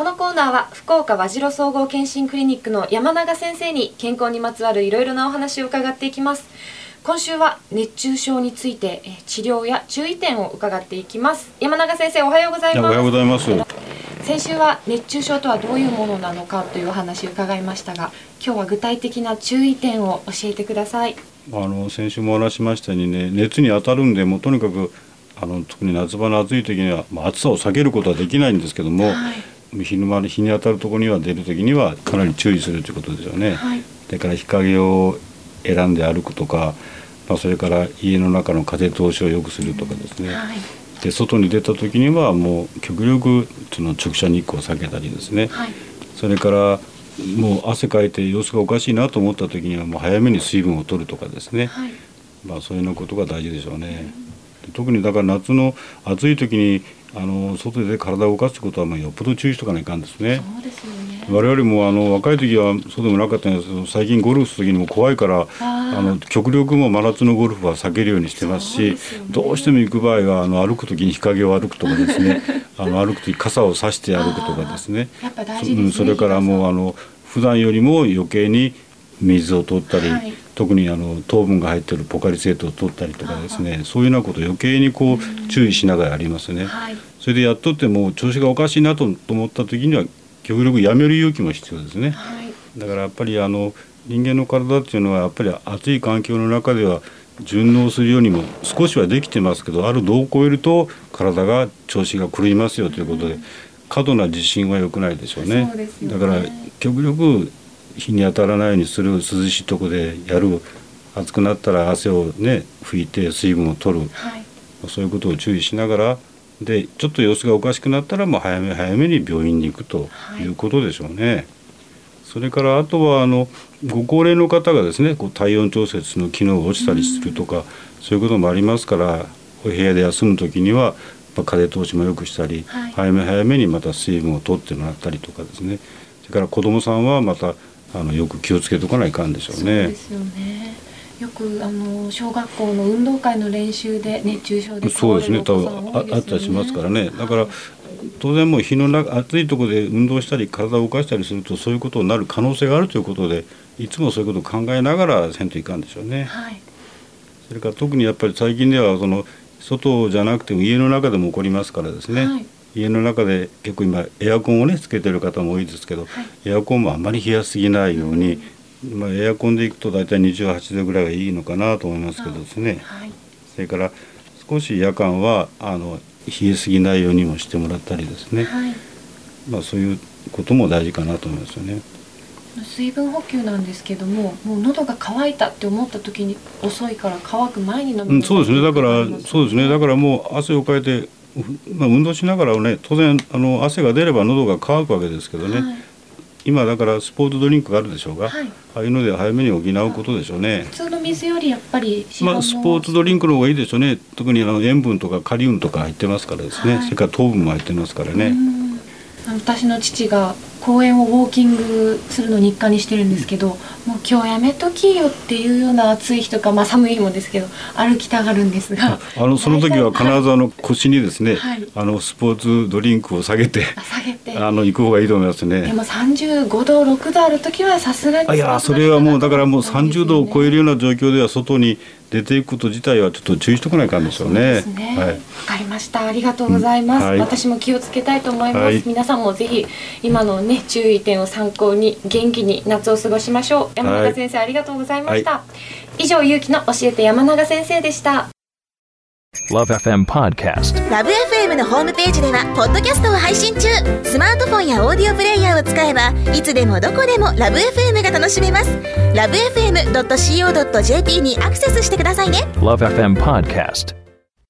このコーナーは福岡和白総合健診クリニックの山永先生に健康にまつわるいろいろなお話を伺っていきます。今週は熱中症についてえ治療や注意点を伺っていきます。山永先生おはようございます。おはようございます。先週は熱中症とはどういうものなのかというお話を伺いましたが今日は具体的な注意点を教えてください。あの先週もお話ししましたようにね熱に当たるんでもうとにかくあの特に夏場の暑い時には、まあ、暑さを避けることはできないんですけども、はい、昼間日に当たるところには出る時にはかなり注意するということですよね。はい。それから日陰を選んで歩くとか、まあ、それから家の中の風通しを良くするとかですね、はい。で外に出た時にはもう極力その直射日光を避けたりですね、はい。それからもう汗かいて様子がおかしいなと思った時にはもう早めに水分を取るとかですね、はい。まあ、そういうようなことが大事でしょうね。で特にだから夏の暑い時にあの外で体を動かすことはまあよっぽど注意しとかないかんですね。そうですよね。我々もあの若い時はそうでもなかったんですけど最近ゴルフする時にも怖いからあの極力も真夏のゴルフは避けるようにしてますしね。どうしても行く場合はあの歩く時に日陰を歩くとかですね。あの歩く時傘を差して歩くとかですね。ねうんそれからもうあの普段よりも余計に水を取ったり、はい。特にあの糖分が入っているポカリスエットを取ったりとかですねそういうようなことを余計にこう注意しながらやりますね。はい。それでやっとってもう調子がおかしいなとと思った時には極力やめる勇気も必要ですね。はい。だからやっぱりあの人間の体っていうのはやっぱり暑い環境の中では順応するようにも少しはできてますけどある度を超えると体が調子が狂いますよということで過度な自信は良くないでしょうね。ね。だから極力日に当たらないようにする涼しいとこでやる。暑くなったら汗をね拭いて水分を取る。はい。そういうことを注意しながらでちょっと様子がおかしくなったらもう早め早めに病院に行くとい。うことでしょうね。それからあとはあのご高齢の方がですねこう体温調節の機能が落ちたりするとか、そういうこともありますからお部屋で休む時には、まあ、風通しも良くしたり、はい。早め早めにまた水分を取ってもらったりとかですね。それから子どもさんはまたあのよく気をつけとかないかんでしょうそうねで。すよね。よくあの小学校の運動会の練習で熱中症でそうですね。多分あったりしますからね。だから当然もう日の中暑いところで運動したり体を動かしたりするとそういうことになる可能性があるということでいつもそういうことを考えながらせんといかんでしょうね。はい。それから特にやっぱり最近ではその外じゃなくても家の中でも起こりますからですね、はい家の中で結構今エアコンをねつけてる方も多いですけど、エアコンもあんまり冷やすぎないように、まあ、エアコンでいくと大体28度ぐらいがいいのかなと思いますけどですね。はい。それから少し夜間はあの冷えすぎないようにもしてもらったりですね、はい。まあ、そういうことも大事かなと思いますよね。水分補給なんですけどももう喉が渇いたって思った時に遅いから乾く前に飲むうん、そうですね。だからそうですね。だからもう汗をかいて、うまあ、運動しながらね当然あの汗が出れば喉が渇くわけですけどね、はい。今だからスポーツドリンクがあるでしょうが、はい。ああいうので早めに補うことでしょうね。普通の水よりやっぱりまの。あ、スポーツドリンクの方がいいでしょうね。特にあの塩分とかカリウムとか入ってますからですね、はい。それから糖分も入ってますからね、私の父が公園をウォーキングするの日課にしてるんですけど、もう今日やめときよっていうような暑い日とか、まあ、寒い日もですけど歩きたがるんですがあのその時は必ずあの腰にですね、はいあのスポーツドリンクを下げてあ下げてあの行く方がいいと思いますね。でも35度6度ある時はさすがにあいやそれはもうだからもう30度を超えるるような状況では外に出ていくこと自体はちょっと注意しとかないかんでしょうそうでね。はい。かりました。ありがとうございます。うんはい私も気をつけたいと思います。はい皆さんもぜひ今のね注意点を参考に元気に夏を過ごしましょう。山永先生、ありがとうございました。以上ゆうきの教えて山永先生でした。Love FM Podcast. ラブ f m のホームページではポッドキャストを配信中スマートフォンやオーディオプレイヤーを使えばいつでもどこでもラブ f m が楽しめますラブ FM.co.jp にアクセスしてくださいね Love FM Podcast.